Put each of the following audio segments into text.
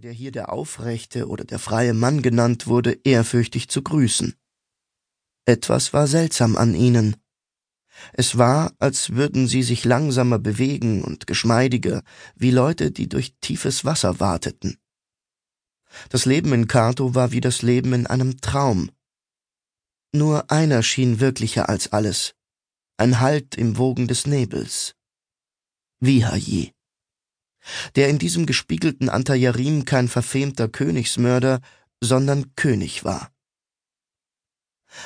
der hier der Aufrechte oder der freie Mann genannt wurde, ehrfürchtig zu grüßen. Etwas war seltsam an ihnen. Es war, als würden sie sich langsamer bewegen und geschmeidiger, wie Leute, die durch tiefes Wasser wateten. Das Leben in Kato war wie das Leben in einem Traum. Nur einer schien wirklicher als alles, ein Halt im Wogen des Nebels. Vihaji. Der in diesem gespiegelten Antayarim kein verfemter Königsmörder, sondern König war.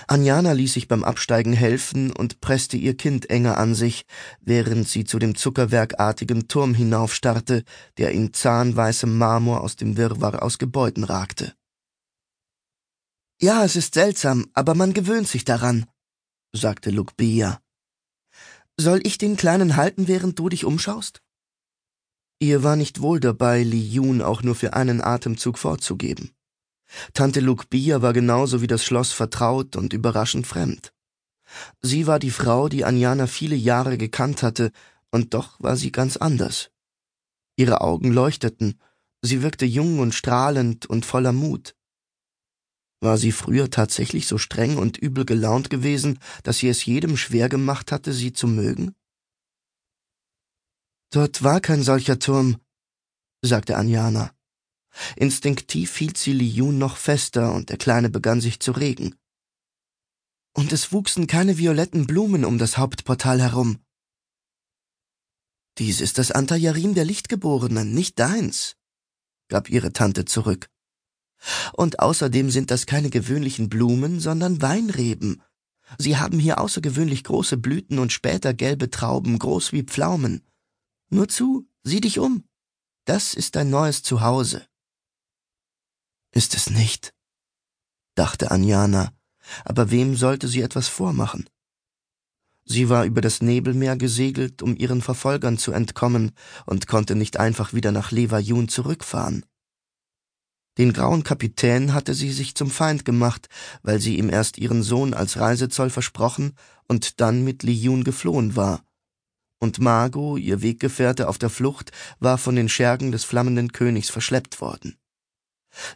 Anjana ließ sich beim Absteigen helfen und presste ihr Kind enger an sich, während sie zu dem zuckerwerkartigen Turm hinaufstarrte, der in zahnweißem Marmor aus dem Wirrwarr aus Gebäuden ragte. Ja, es ist seltsam, aber man gewöhnt sich daran, sagte Lukbia. Soll ich den Kleinen halten, während du dich umschaust? Ihr war nicht wohl dabei, Li Yun auch nur für einen Atemzug vorzugeben. Tante Lukbia war genauso wie das Schloss vertraut und überraschend fremd. Sie war die Frau, die Anjana viele Jahre gekannt hatte, und doch war sie ganz anders. Ihre Augen leuchteten, sie wirkte jung und strahlend und voller Mut. War sie früher tatsächlich so streng und übel gelaunt gewesen, dass sie es jedem schwer gemacht hatte, sie zu mögen? Dort war kein solcher Turm, sagte Anjana. Instinktiv hielt sie Li Yun noch fester und der Kleine begann sich zu regen. Und es wuchsen keine violetten Blumen um das Hauptportal herum. Dies ist das Antayarim der Lichtgeborenen, nicht deins, gab ihre Tante zurück. Und außerdem sind das keine gewöhnlichen Blumen, sondern Weinreben. Sie haben hier außergewöhnlich große Blüten und später gelbe Trauben, groß wie Pflaumen. Nur zu, sieh dich um. Das ist dein neues Zuhause. Ist es nicht? dachte Anjana, aber wem sollte sie etwas vormachen? Sie war über das Nebelmeer gesegelt, um ihren Verfolgern zu entkommen, und konnte nicht einfach wieder nach Levajun zurückfahren. Den grauen Kapitän hatte sie sich zum Feind gemacht, weil sie ihm erst ihren Sohn als Reisezoll versprochen und dann mit Liyun geflohen war. Und Margot, ihr Weggefährte auf der Flucht, war von den Schergen des flammenden Königs verschleppt worden.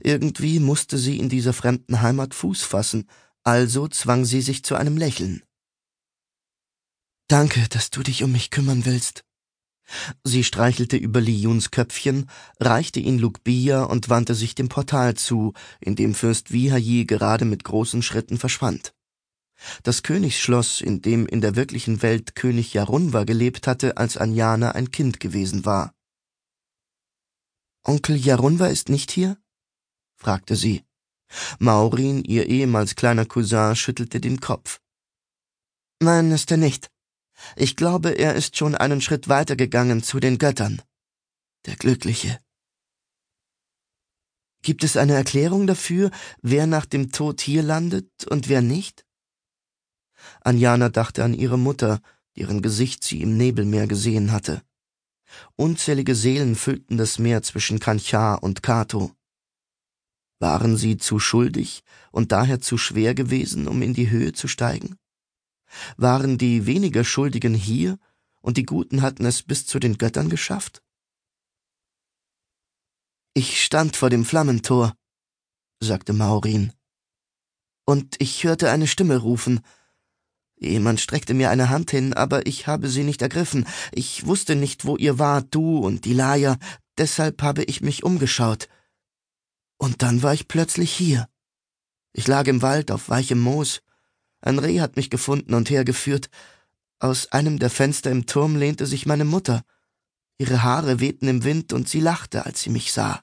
Irgendwie musste sie in dieser fremden Heimat Fuß fassen, also zwang sie sich zu einem Lächeln. Danke, dass du dich um mich kümmern willst. Sie streichelte über Li Yuns Köpfchen, reichte ihn Lukbia und wandte sich dem Portal zu, in dem Fürst Vihayi gerade mit großen Schritten verschwand. Das Königsschloss, in dem in der wirklichen Welt König Jarunwa gelebt hatte, als Anjana ein Kind gewesen war. Onkel Jarunwa ist nicht hier? fragte sie. Maurin, ihr ehemals kleiner Cousin, schüttelte den Kopf. Nein, ist er nicht. Ich glaube, er ist schon einen Schritt weitergegangen zu den Göttern. Der Glückliche. Gibt es eine Erklärung dafür, wer nach dem Tod hier landet und wer nicht? Anjana dachte an ihre Mutter, deren Gesicht sie im Nebelmeer gesehen hatte. Unzählige Seelen füllten das Meer zwischen Kanchar und Kato. Waren sie zu schuldig und daher zu schwer gewesen, um in die Höhe zu steigen? Waren die weniger Schuldigen hier und die Guten hatten es bis zu den Göttern geschafft? Ich stand vor dem Flammentor, sagte Maurin. Und ich hörte eine Stimme rufen. Jemand streckte mir eine Hand hin, aber ich habe sie nicht ergriffen. Ich wusste nicht, wo ihr wart, du und die Laia, deshalb habe ich mich umgeschaut. Und dann war ich plötzlich hier. Ich lag im Wald auf weichem Moos. Ein Reh hat mich gefunden und hergeführt. Aus einem der Fenster im Turm lehnte sich meine Mutter. Ihre Haare wehten im Wind und sie lachte, als sie mich sah.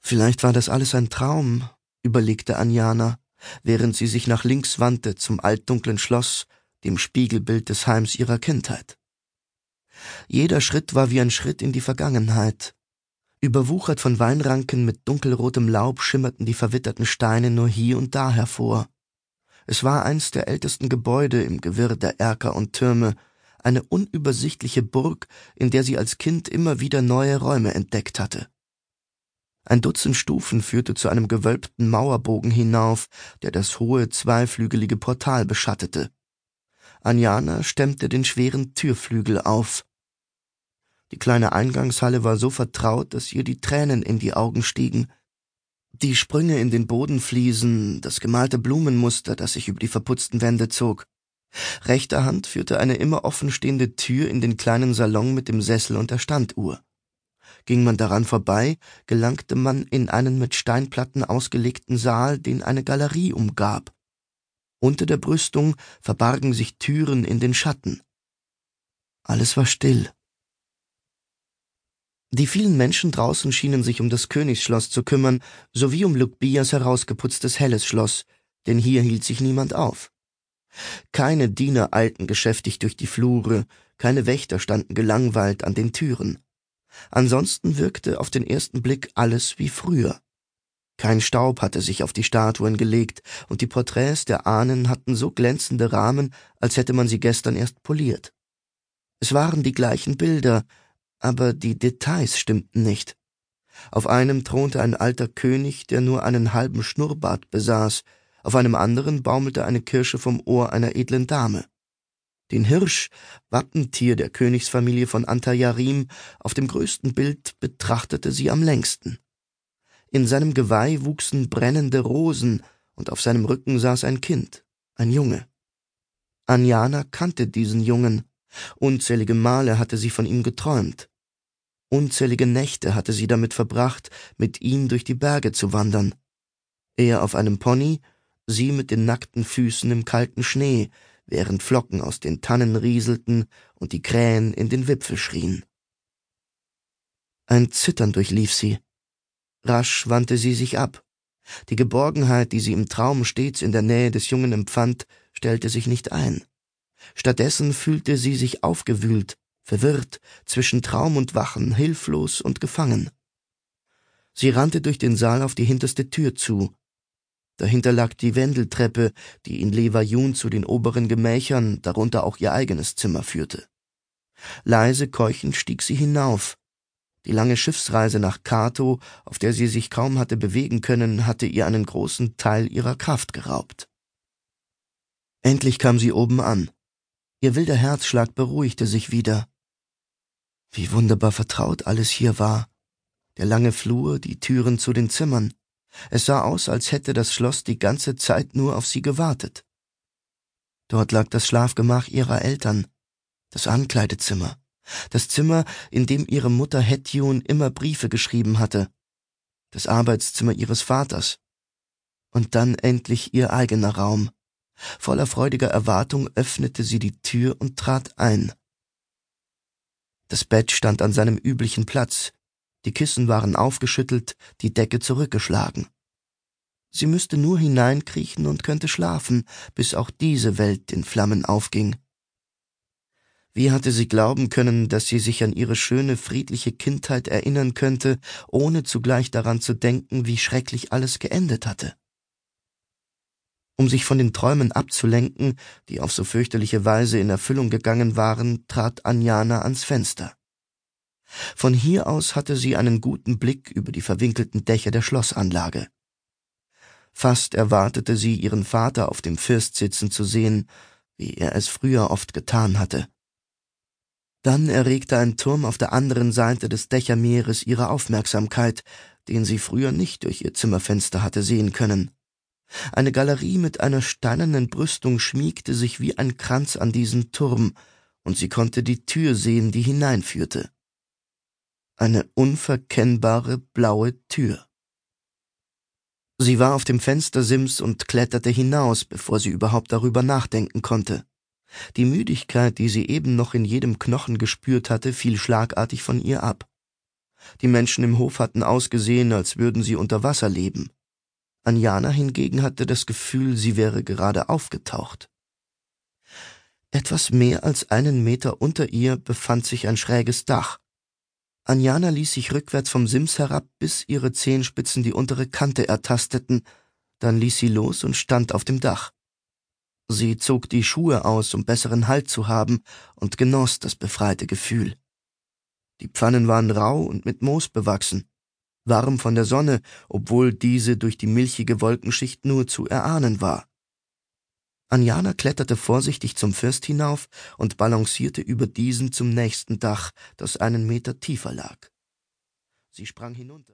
Vielleicht war das alles ein Traum, überlegte Anjana, während sie sich nach links wandte zum altdunklen Schloss, dem Spiegelbild des Heims ihrer Kindheit. Jeder Schritt war wie ein Schritt in die Vergangenheit, Überwuchert von Weinranken mit dunkelrotem Laub schimmerten die verwitterten Steine nur hier und da hervor. Es war eins der ältesten Gebäude im Gewirr der Erker und Türme, eine unübersichtliche Burg, in der sie als Kind immer wieder neue Räume entdeckt hatte. Ein Dutzend Stufen führte zu einem gewölbten Mauerbogen hinauf, der das hohe, zweiflügelige Portal beschattete. Anjana stemmte den schweren Türflügel auf. Die kleine Eingangshalle war so vertraut, dass ihr die Tränen in die Augen stiegen. Die Sprünge in den Bodenfliesen, das gemalte Blumenmuster, das sich über die verputzten Wände zog. Rechter Hand führte eine immer offenstehende Tür in den kleinen Salon mit dem Sessel und der Standuhr. Ging man daran vorbei, gelangte man in einen mit Steinplatten ausgelegten Saal, den eine Galerie umgab. Unter der Brüstung verbargen sich Türen in den Schatten. Alles war still. Die vielen Menschen draußen schienen sich um das Königsschloss zu kümmern, sowie um Luc Bias herausgeputztes helles Schloss, denn hier hielt sich niemand auf. Keine Diener eilten geschäftig durch die Flure, keine Wächter standen gelangweilt an den Türen. Ansonsten wirkte auf den ersten Blick alles wie früher. Kein Staub hatte sich auf die Statuen gelegt, und die Porträts der Ahnen hatten so glänzende Rahmen, als hätte man sie gestern erst poliert. Es waren die gleichen Bilder, aber die Details stimmten nicht. Auf einem thronte ein alter König, der nur einen halben Schnurrbart besaß, auf einem anderen baumelte eine Kirsche vom Ohr einer edlen Dame. Den Hirsch, Wappentier der Königsfamilie von Antayarim, auf dem größten Bild betrachtete sie am längsten. In seinem Geweih wuchsen brennende Rosen, und auf seinem Rücken saß ein Kind, ein Junge. Anjana kannte diesen Jungen, Unzählige Male hatte sie von ihm geträumt. Unzählige Nächte hatte sie damit verbracht, mit ihm durch die Berge zu wandern. Er auf einem Pony, sie mit den nackten Füßen im kalten Schnee, während Flocken aus den Tannen rieselten und die Krähen in den Wipfel schrien. Ein Zittern durchlief sie. Rasch wandte sie sich ab. Die Geborgenheit, die sie im Traum stets in der Nähe des Jungen empfand, stellte sich nicht ein. Stattdessen fühlte sie sich aufgewühlt, verwirrt, zwischen Traum und Wachen, hilflos und gefangen. Sie rannte durch den Saal auf die hinterste Tür zu. Dahinter lag die Wendeltreppe, die in Levajun zu den oberen Gemächern, darunter auch ihr eigenes Zimmer führte. Leise keuchend stieg sie hinauf. Die lange Schiffsreise nach Kato, auf der sie sich kaum hatte bewegen können, hatte ihr einen großen Teil ihrer Kraft geraubt. Endlich kam sie oben an. Ihr wilder Herzschlag beruhigte sich wieder. Wie wunderbar vertraut alles hier war. Der lange Flur, die Türen zu den Zimmern. Es sah aus, als hätte das Schloss die ganze Zeit nur auf sie gewartet. Dort lag das Schlafgemach ihrer Eltern, das Ankleidezimmer, das Zimmer, in dem ihre Mutter Hetjun immer Briefe geschrieben hatte, das Arbeitszimmer ihres Vaters und dann endlich ihr eigener Raum, Voller freudiger Erwartung öffnete sie die Tür und trat ein. Das Bett stand an seinem üblichen Platz, die Kissen waren aufgeschüttelt, die Decke zurückgeschlagen. Sie müsste nur hineinkriechen und könnte schlafen, bis auch diese Welt in Flammen aufging. Wie hatte sie glauben können, dass sie sich an ihre schöne, friedliche Kindheit erinnern könnte, ohne zugleich daran zu denken, wie schrecklich alles geendet hatte? Um sich von den Träumen abzulenken, die auf so fürchterliche Weise in Erfüllung gegangen waren, trat Anjana ans Fenster. Von hier aus hatte sie einen guten Blick über die verwinkelten Dächer der Schlossanlage. Fast erwartete sie, ihren Vater auf dem First sitzen zu sehen, wie er es früher oft getan hatte. Dann erregte ein Turm auf der anderen Seite des Dächermeeres ihre Aufmerksamkeit, den sie früher nicht durch ihr Zimmerfenster hatte sehen können. Eine Galerie mit einer steinernen Brüstung schmiegte sich wie ein Kranz an diesen Turm, und sie konnte die Tür sehen, die hineinführte. Eine unverkennbare blaue Tür. Sie war auf dem Fenstersims und kletterte hinaus, bevor sie überhaupt darüber nachdenken konnte. Die Müdigkeit, die sie eben noch in jedem Knochen gespürt hatte, fiel schlagartig von ihr ab. Die Menschen im Hof hatten ausgesehen, als würden sie unter Wasser leben. Anjana hingegen hatte das Gefühl, sie wäre gerade aufgetaucht. Etwas mehr als einen Meter unter ihr befand sich ein schräges Dach. Anjana ließ sich rückwärts vom Sims herab, bis ihre Zehenspitzen die untere Kante ertasteten, dann ließ sie los und stand auf dem Dach. Sie zog die Schuhe aus, um besseren Halt zu haben, und genoss das befreite Gefühl. Die Pfannen waren rau und mit Moos bewachsen warm von der Sonne, obwohl diese durch die milchige Wolkenschicht nur zu erahnen war. Anjana kletterte vorsichtig zum First hinauf und balancierte über diesen zum nächsten Dach, das einen Meter tiefer lag. Sie sprang hinunter.